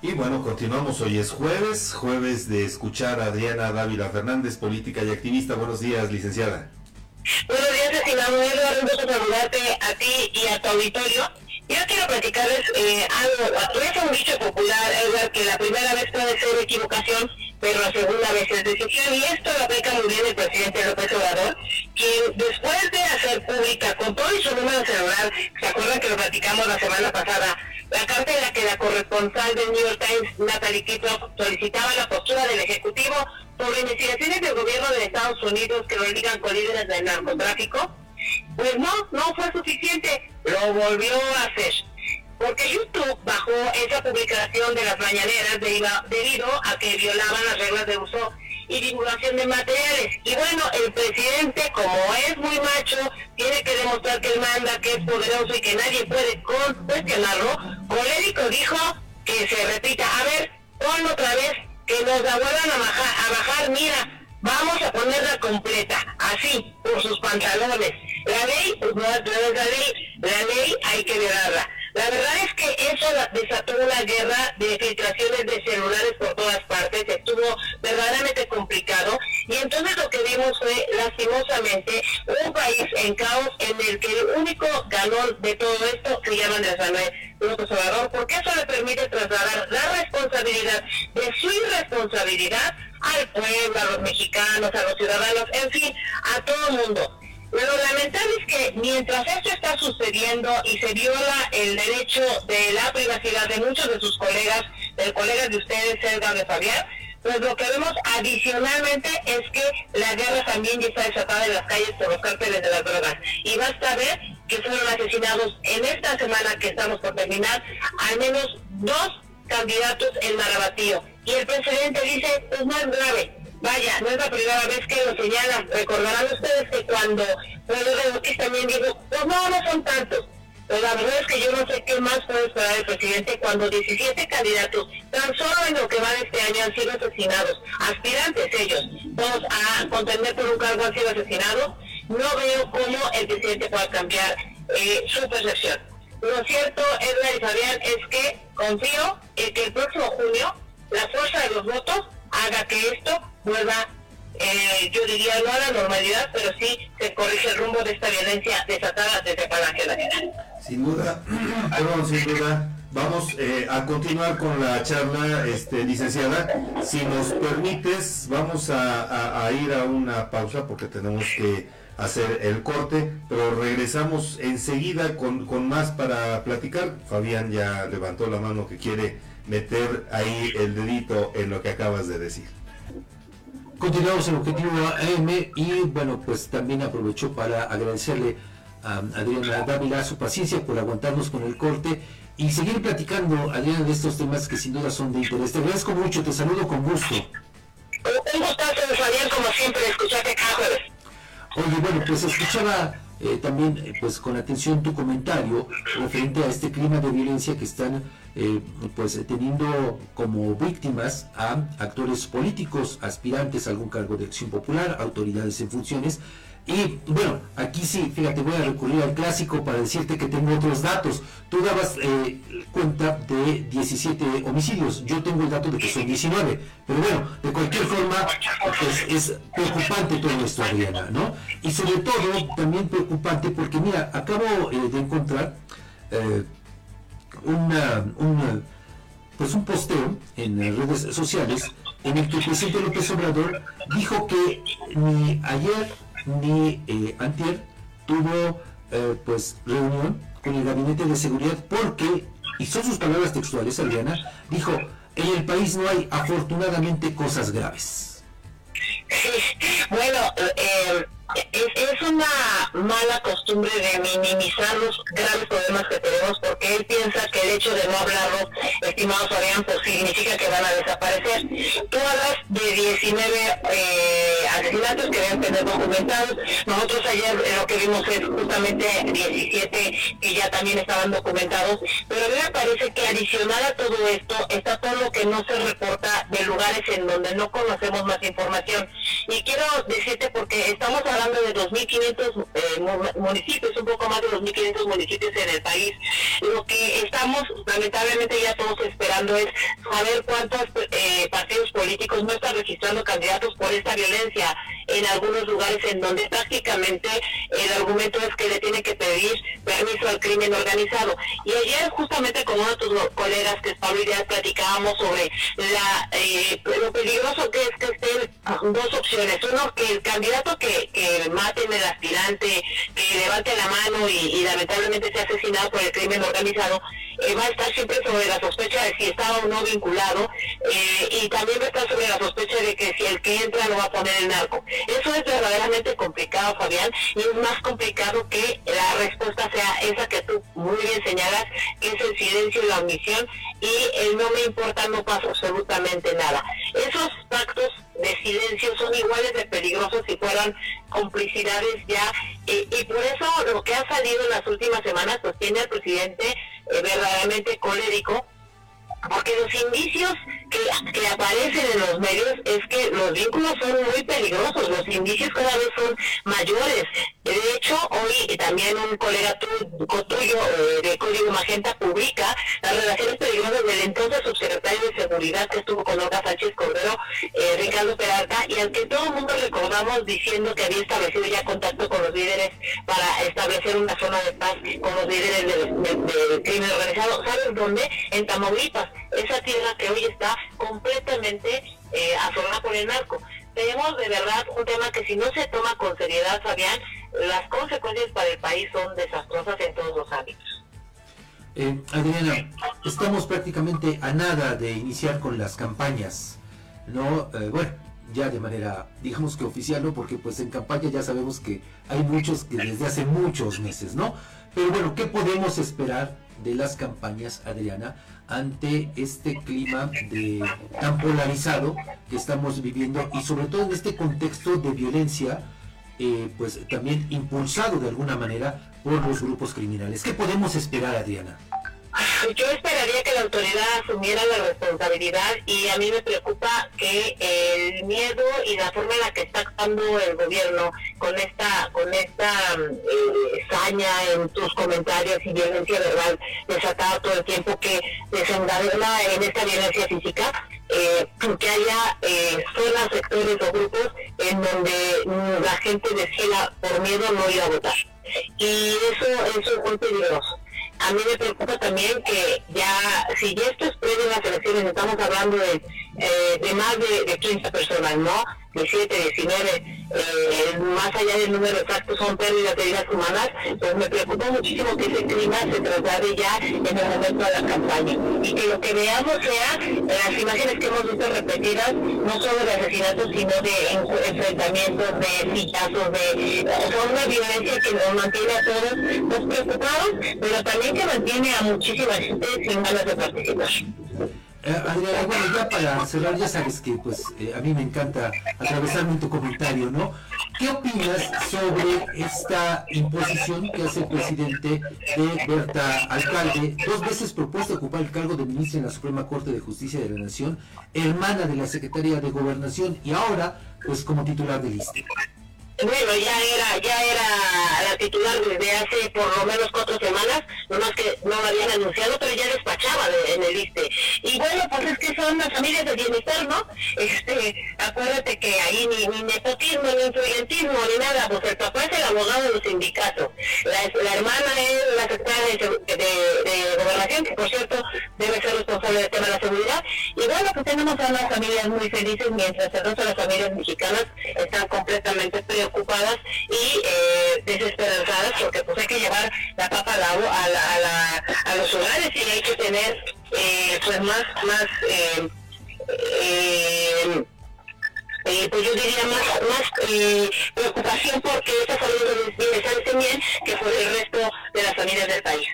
Y bueno, continuamos. Hoy es jueves, jueves de escuchar a Adriana Dávila Fernández, política y activista. Buenos días, licenciada. Buenos días, estimado Eduardo. Un gusto saludarte a ti y a tu auditorio. Yo quiero platicarles eh, algo. Es un dicho popular, Edward, que la primera vez puede ser equivocación, pero la segunda vez es decisión. Y esto lo aplica muy bien el presidente López Obrador, quien después de hacer pública con todo y su número celular, ¿se acuerdan que lo platicamos la semana pasada? La carta en la que la corresponsal del New York Times, Natalie Kittrock, solicitaba la postura del Ejecutivo sobre investigaciones del gobierno de Estados Unidos que lo ligan con líderes del narcotráfico, pues no, no fue suficiente, lo volvió a hacer. Porque YouTube bajó esa publicación de las mañaneras debido a que violaban las reglas de uso y divulgación de materiales. Y bueno, el presidente, como es muy macho, tiene que demostrar que él manda, que es poderoso y que nadie puede cuestionarlo. Colérico dijo que se repita, a ver, ponlo otra vez, que nos la vuelvan a bajar, mira, vamos a ponerla completa, así, por sus pantalones. La ley, pues no, es la ley, la ley hay que violarla. La verdad es que eso desató una guerra de filtraciones de celulares por todas partes, estuvo verdaderamente complicado y entonces lo que vimos fue lastimosamente un país en caos en el que el único ganón de todo esto se llama Andrés Manuel permite trasladar la responsabilidad de su irresponsabilidad al pueblo, a los mexicanos, a los ciudadanos, en fin, a todo el mundo. Lo lamentable es que mientras esto está sucediendo y se viola el derecho de la privacidad de muchos de sus colegas, de colegas de ustedes, Edgar de Fabián, pues lo que vemos adicionalmente es que la guerra también ya está desatada en las calles por los cárteles de las drogas. Y basta ver que fueron asesinados en esta semana que estamos por terminar al menos dos candidatos en Marabatío. Y el presidente dice, pues es grave, Vaya, no es la primera vez que lo señalan. Recordarán ustedes que cuando Pedro Ortiz también dijo, pues no, no son tantos. Pero la verdad es que yo no sé qué más puede esperar el presidente cuando 17 candidatos, tan solo en lo que va de este año, han sido asesinados. Aspirantes ellos, todos a contender por un cargo han sido asesinados. No veo cómo el presidente pueda cambiar eh, su percepción. Lo cierto, Edgar y Fabián, es que confío en que el próximo junio la fuerza de los votos haga que esto vuelva, eh, yo diría, no a la normalidad, pero sí se corrige el rumbo de esta violencia desatada desde Palacio Nacional. Sin duda, perdón, sin duda. Vamos eh, a continuar con la charla, este, licenciada. Si nos permites, vamos a, ir a una pausa porque tenemos que hacer el corte, pero regresamos enseguida con, con más para platicar. Fabián ya levantó la mano que quiere meter ahí el dedito en lo que acabas de decir. Continuamos en Objetivo AM y bueno, pues también aprovecho para agradecerle a Adriana Dávila su paciencia por aguantarnos con el corte y seguir platicando, Adriana, de estos temas que sin duda son de interés. Te agradezco mucho, te saludo con gusto. Un gustazo, Fabián, como siempre, escucharte cada Oye, bueno, pues escuchaba eh, también eh, pues con atención tu comentario referente a este clima de violencia que están eh, pues teniendo como víctimas a actores políticos, aspirantes a algún cargo de acción popular, autoridades en funciones y bueno, aquí sí, fíjate, voy a recurrir al clásico para decirte que tengo otros datos. Tú dabas eh, cuenta de 17 homicidios, yo tengo el dato de que son 19. Pero bueno, de cualquier forma, pues, es preocupante todo esto, Adriana, ¿no? Y sobre todo, también preocupante porque, mira, acabo eh, de encontrar eh, una, pues un posteo en redes sociales en el que el presidente López Obrador dijo que ni ayer ni eh, antier tuvo eh, pues reunión con el gabinete de seguridad porque, y son sus palabras textuales, Adriana, dijo, en el país no hay afortunadamente cosas graves. Bueno, eh, es, una mala costumbre de minimizar los graves problemas que tenemos porque él piensa que el hecho de no hablarlos, estimados Fabián, pues significa que van a desaparecer. Tú hablas de 19 eh, asesinatos que deben tener documentados. Nosotros ayer lo que vimos es justamente 17 que ya también estaban documentados, pero a mí me parece que adicional a todo esto está todo lo que no se reporta de lugares en donde no conocemos más información. Y quiero decirte porque estamos hablando hablando de 2.500 eh, municipios, un poco más de 2.500 municipios en el país. Lo que estamos lamentablemente ya todos esperando es saber cuántos eh, partidos políticos no están registrando candidatos por esta violencia en algunos lugares en donde prácticamente el argumento es que le tiene que pedir permiso al crimen organizado. Y ayer justamente con uno de tus colegas, que es Pablo Díaz, platicábamos sobre eh, lo peligroso que es que estén dos opciones. Uno, que el candidato que, que maten el aspirante, que levante la mano y, lamentablemente sea asesinado por el crimen organizado, eh, va a estar siempre sobre la sospecha de si estaba o no vinculado eh, y también va a estar sobre la sospecha de que si el que entra lo va a poner en narco. Eso es verdaderamente complicado, Fabián, y es más complicado que la respuesta sea esa que tú muy bien señalas, que es el silencio y la omisión y el no me importa no pasa absolutamente nada. Esos pactos de silencio son iguales de peligrosos si fueran complicidades ya eh, y por eso lo que ha salido en las últimas semanas pues tiene al presidente eh, verdaderamente colérico, porque los indicios que, que, aparecen en los medios es que los vínculos son muy peligrosos, los indicios cada vez son mayores. De hecho, hoy también un colega tuyo eh, de Código Magenta publica las relaciones peligrosas del entonces Que estuvo con Olga Sánchez Cordero, eh, Ricardo Peralta, y al que todo el mundo recordamos diciendo que había establecido ya contacto con los líderes para establecer una zona de paz con los líderes del crimen organizado. ¿Sabes dónde? En Tamaulipas, esa tierra que hoy está completamente eh, azonada por el narco. Tenemos de verdad un tema que si no se toma con seriedad, Fabián, las consecuencias para el país son desastrosas en todos los ámbitos. Eh, Adriana, estamos prácticamente a nada de iniciar con las campañas, ¿no? Eh, bueno, ya de manera, digamos que oficial, ¿no? Porque pues en campaña ya sabemos que hay muchos que desde hace muchos meses, ¿no? Pero bueno, ¿qué podemos esperar de las campañas, Adriana, ante este clima de, tan polarizado que estamos viviendo y sobre todo en este contexto de violencia, eh, pues también impulsado de alguna manera por los grupos criminales. ¿Qué podemos esperar, Adriana? Yo esperaría que la autoridad asumiera la responsabilidad y a mí me preocupa que el miedo y la forma en la que está actuando el gobierno con esta con esta eh, saña en tus comentarios y violencia verbal desatada todo el tiempo que desencadena en esta violencia física, eh, que haya eh, zonas, sectores o grupos en donde la gente decida por miedo no ir a votar. Y eso, eso es muy peligroso a mí me preocupa también que ya, si ya esto es previo a las elecciones, estamos hablando de, eh, más de, de 15 personas, ¿no? 17, 19, eh, más allá del número exacto son pérdidas de vidas humanas, pues me preocupa muchísimo que ese clima se traslade ya en el momento de la campaña y que lo que veamos sea las imágenes que hemos visto repetidas, no solo de asesinatos, sino de enfrentamientos, de sillazos, de o una violencia que nos mantiene a todos pues, preocupados, pero también que mantiene a muchísima gente sin ganas de participar. Eh, Adriana, bueno, ya para cerrar, ya sabes que pues eh, a mí me encanta atravesarme en tu comentario, ¿no? ¿Qué opinas sobre esta imposición que hace el presidente de Berta Alcalde, dos veces propuesta ocupar el cargo de ministra en la Suprema Corte de Justicia de la Nación, hermana de la Secretaría de Gobernación y ahora pues como titular de lista? bueno, ya era, ya era la titular desde hace por lo menos cuatro semanas, nomás que no lo habían anunciado, pero ya despachaba en el ISTE. Y bueno, pues es que son las familias de bienestar, ¿no? Este, acuérdate que ahí ni, nepotismo, ni influyentismo, ni nada, pues el papá es el abogado de los sindicatos, la, hermana es la secretaria de, de, gobernación, que por cierto debe ser responsable del tema de la seguridad, y bueno, pues tenemos a unas familias muy felices, mientras el resto de las familias mexicanas están completamente preocupadas ocupadas y eh, desesperanzadas porque pues hay que llevar la papa al agua a, la, a, los hogares y hay que tener eh, pues más más eh, eh, eh pues yo diría más, más eh, preocupación porque esta salud de bien que por el resto de las familias del país.